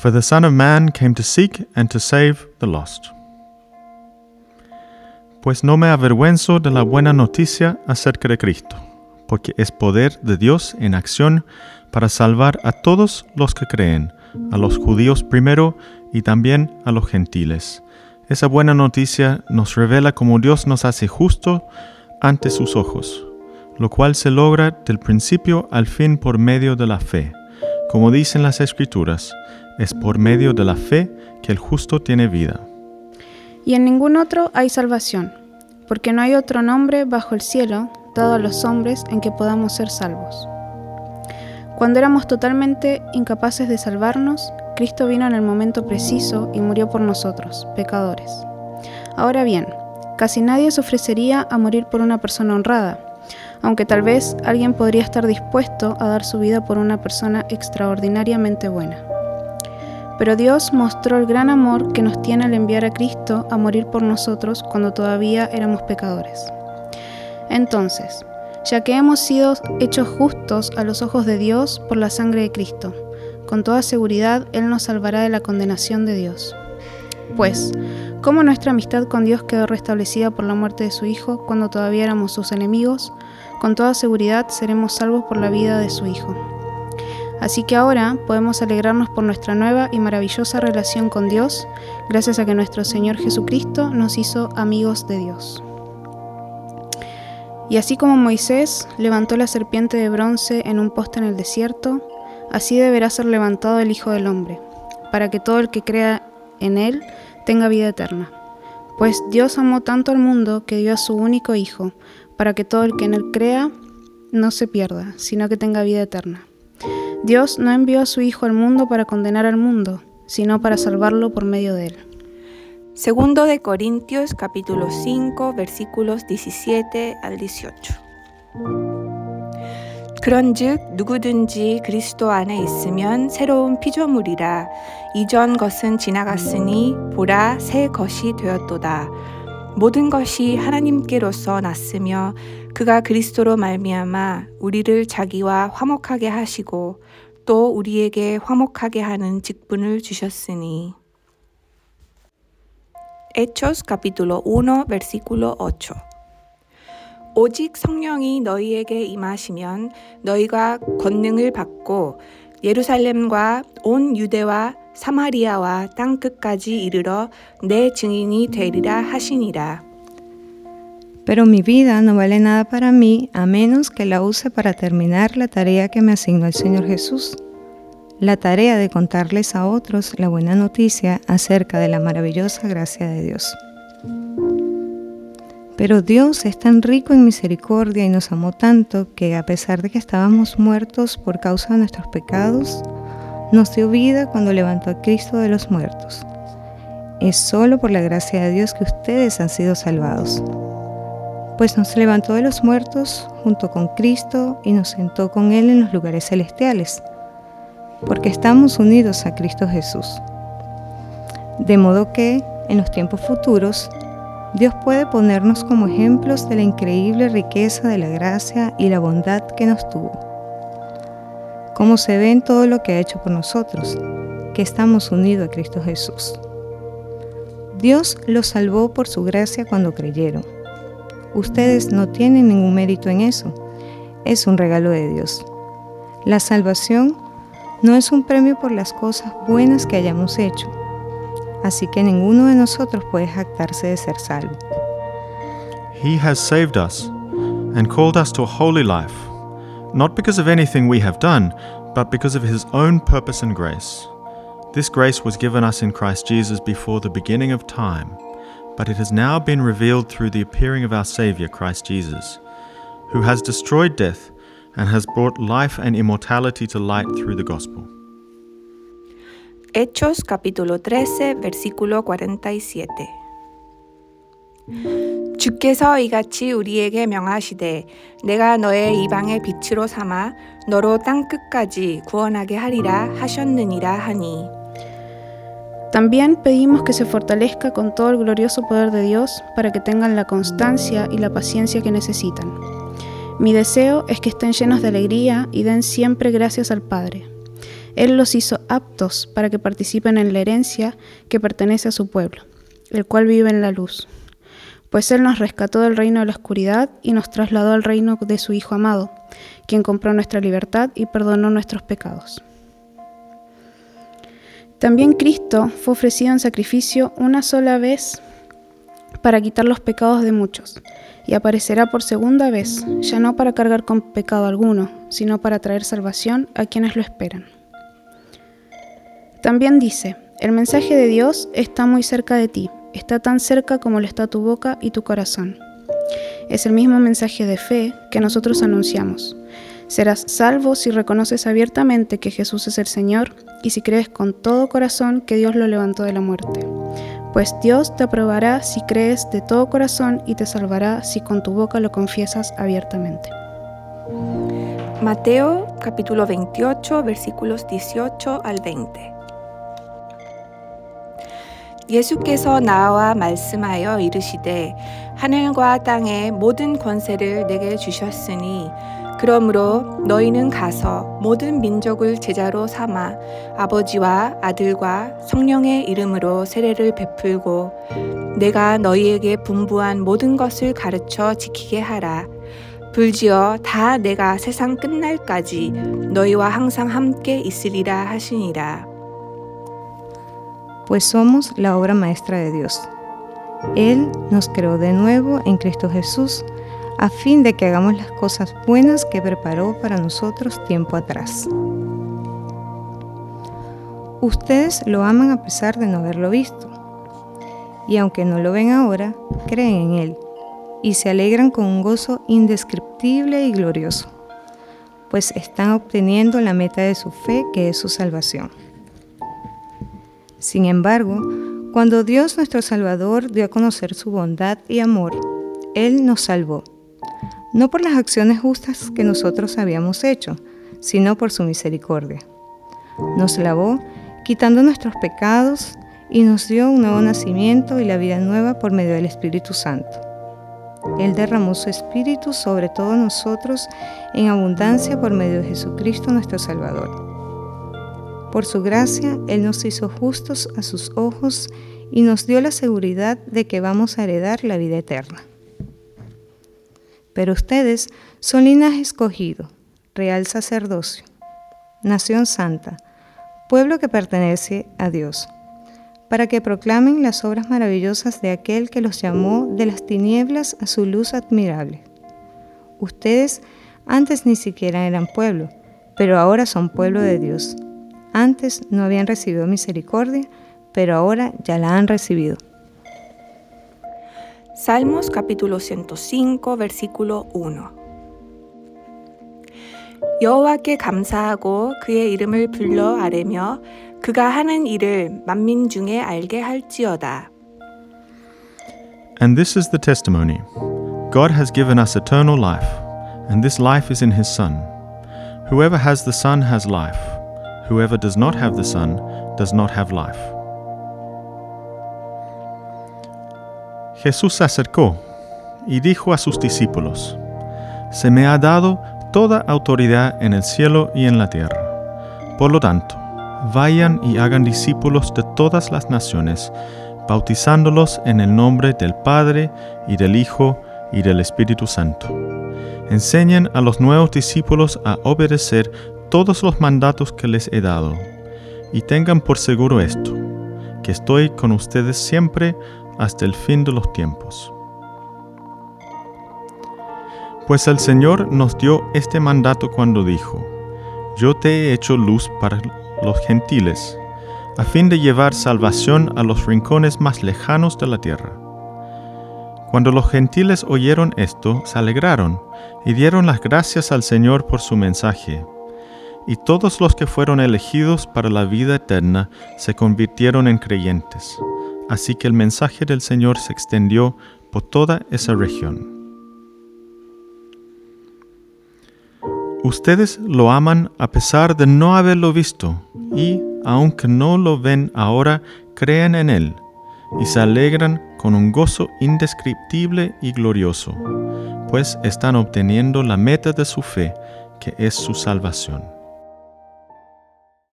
For the Son of Man came to seek and to save the lost. Pues no me avergüenzo de la buena noticia acerca de Cristo, porque es poder de Dios en acción para salvar a todos los que creen, a los judíos primero y también a los gentiles. Esa buena noticia nos revela cómo Dios nos hace justo ante sus ojos, lo cual se logra del principio al fin por medio de la fe. Como dicen las Escrituras, es por medio de la fe que el justo tiene vida. Y en ningún otro hay salvación, porque no hay otro nombre bajo el cielo dado a los hombres en que podamos ser salvos. Cuando éramos totalmente incapaces de salvarnos, Cristo vino en el momento preciso y murió por nosotros, pecadores. Ahora bien, casi nadie se ofrecería a morir por una persona honrada, aunque tal vez alguien podría estar dispuesto a dar su vida por una persona extraordinariamente buena. Pero Dios mostró el gran amor que nos tiene al enviar a Cristo a morir por nosotros cuando todavía éramos pecadores. Entonces, ya que hemos sido hechos justos a los ojos de Dios por la sangre de Cristo, con toda seguridad Él nos salvará de la condenación de Dios. Pues, ¿cómo nuestra amistad con Dios quedó restablecida por la muerte de su Hijo cuando todavía éramos sus enemigos? Con toda seguridad seremos salvos por la vida de su Hijo. Así que ahora podemos alegrarnos por nuestra nueva y maravillosa relación con Dios, gracias a que nuestro Señor Jesucristo nos hizo amigos de Dios. Y así como Moisés levantó la serpiente de bronce en un poste en el desierto, así deberá ser levantado el Hijo del Hombre, para que todo el que crea en él tenga vida eterna. Pues Dios amó tanto al mundo que dio a su único Hijo, para que todo el que en él crea no se pierda, sino que tenga vida eterna. Dios no envió a su Hijo al mundo para condenar al mundo, sino para salvarlo por medio de él. Segundo de Corintios capítulo 5 versículos 17 al 18. 그런즉 누구든지 그리스도 안에 있으면 새로운 피조물이라 이전 것은 지나갔으니 보라 새 것이 되었도다 모든 것이 하나님께로서 났으며 그가 그리스도로 말미암아 우리를 자기와 화목하게 하시고 또 우리에게 화목하게 하는 직분을 주셨으니. Hechos capítulo 1 versículo 8 오직 성령이 너희에게 임하시면 너희가 권능을 받고 예루살렘과 온 유대와 사마리아와 땅 끝까지 이르러 내 증인이 되리라 하시니라. Pero mi vida no vale nada para mí a menos que la use para terminar la tarea que me asignó el Señor Jesús, la tarea de contarles a otros la buena noticia acerca de la maravillosa gracia de Dios. Pero Dios es tan rico en misericordia y nos amó tanto que a pesar de que estábamos muertos por causa de nuestros pecados, nos dio vida cuando levantó a Cristo de los muertos. Es solo por la gracia de Dios que ustedes han sido salvados pues nos levantó de los muertos junto con Cristo y nos sentó con Él en los lugares celestiales, porque estamos unidos a Cristo Jesús. De modo que, en los tiempos futuros, Dios puede ponernos como ejemplos de la increíble riqueza de la gracia y la bondad que nos tuvo. Como se ve en todo lo que ha hecho por nosotros, que estamos unidos a Cristo Jesús. Dios los salvó por su gracia cuando creyeron Ustedes no tienen ningún mérito en eso. Es un regalo de Dios. La salvación no es un premio por las cosas buenas que hayamos hecho. Así que ninguno de nosotros puede jactarse de ser salvo. He has saved us and called us to a holy life, not because of anything we have done, but because of his own purpose and grace. This grace was given us in Christ Jesus before the beginning of time but it has now been revealed through the appearing of our Saviour, Christ Jesus, who has destroyed death and has brought life and immortality to light through the gospel. Hechos capítulo 13 versículo 47 주께서 이같이 우리에게 명하시되 내가 너의 이방의 빛으로 삼아 너로 땅 끝까지 구원하게 하리라 하셨느니라 하니 También pedimos que se fortalezca con todo el glorioso poder de Dios para que tengan la constancia y la paciencia que necesitan. Mi deseo es que estén llenos de alegría y den siempre gracias al Padre. Él los hizo aptos para que participen en la herencia que pertenece a su pueblo, el cual vive en la luz. Pues Él nos rescató del reino de la oscuridad y nos trasladó al reino de su Hijo amado, quien compró nuestra libertad y perdonó nuestros pecados. También Cristo fue ofrecido en sacrificio una sola vez para quitar los pecados de muchos, y aparecerá por segunda vez, ya no para cargar con pecado alguno, sino para traer salvación a quienes lo esperan. También dice, el mensaje de Dios está muy cerca de ti, está tan cerca como lo está tu boca y tu corazón. Es el mismo mensaje de fe que nosotros anunciamos. Serás salvo si reconoces abiertamente que Jesús es el Señor y si crees con todo corazón que Dios lo levantó de la muerte. Pues Dios te aprobará si crees de todo corazón y te salvará si con tu boca lo confiesas abiertamente. Mateo capítulo 28 versículos 18 al 20. 예수께서 나와 말씀하여 이르시되 하늘과 땅의 모든 권세를 내게 주셨으니 그러므로 너희는 가서 모든 민족을 제자로 삼아 아버지와 아들과 성령의 이름으로 세례를 베풀고 내가 너희에게 분부한 모든 것을 가르쳐 지키게 하라. 불지어 다 내가 세상 끝날까지 너희와 항상 함께 있으리라 하시니라. Pues somos la obra maestra de Dios. Él nos creó de nuevo en Cristo Jesús a fin de que hagamos las cosas buenas que preparó para nosotros tiempo atrás. Ustedes lo aman a pesar de no haberlo visto, y aunque no lo ven ahora, creen en Él y se alegran con un gozo indescriptible y glorioso, pues están obteniendo la meta de su fe que es su salvación. Sin embargo, cuando Dios nuestro Salvador dio a conocer su bondad y amor, Él nos salvó no por las acciones justas que nosotros habíamos hecho, sino por su misericordia. Nos lavó, quitando nuestros pecados, y nos dio un nuevo nacimiento y la vida nueva por medio del Espíritu Santo. Él derramó su Espíritu sobre todos nosotros en abundancia por medio de Jesucristo nuestro Salvador. Por su gracia, Él nos hizo justos a sus ojos y nos dio la seguridad de que vamos a heredar la vida eterna. Pero ustedes son linaje escogido, real sacerdocio, nación santa, pueblo que pertenece a Dios, para que proclamen las obras maravillosas de aquel que los llamó de las tinieblas a su luz admirable. Ustedes antes ni siquiera eran pueblo, pero ahora son pueblo de Dios. Antes no habían recibido misericordia, pero ahora ya la han recibido. Salmos capítulo 105 versículo 1 여호와께 감사하고 그의 이름을 불러 아뢰며 그가 하는 일을 만민 중에 알게 할지어다. And this is the testimony God has given us eternal life, and this life is in His Son. Whoever has the Son has life. Whoever does not have the Son does not have life. Jesús se acercó y dijo a sus discípulos, Se me ha dado toda autoridad en el cielo y en la tierra. Por lo tanto, vayan y hagan discípulos de todas las naciones, bautizándolos en el nombre del Padre y del Hijo y del Espíritu Santo. Enseñen a los nuevos discípulos a obedecer todos los mandatos que les he dado, y tengan por seguro esto, que estoy con ustedes siempre hasta el fin de los tiempos. Pues el Señor nos dio este mandato cuando dijo, Yo te he hecho luz para los gentiles, a fin de llevar salvación a los rincones más lejanos de la tierra. Cuando los gentiles oyeron esto, se alegraron y dieron las gracias al Señor por su mensaje. Y todos los que fueron elegidos para la vida eterna se convirtieron en creyentes así que el mensaje del Señor se extendió por toda esa región. Ustedes lo aman a pesar de no haberlo visto y, aunque no lo ven ahora, creen en Él y se alegran con un gozo indescriptible y glorioso, pues están obteniendo la meta de su fe, que es su salvación.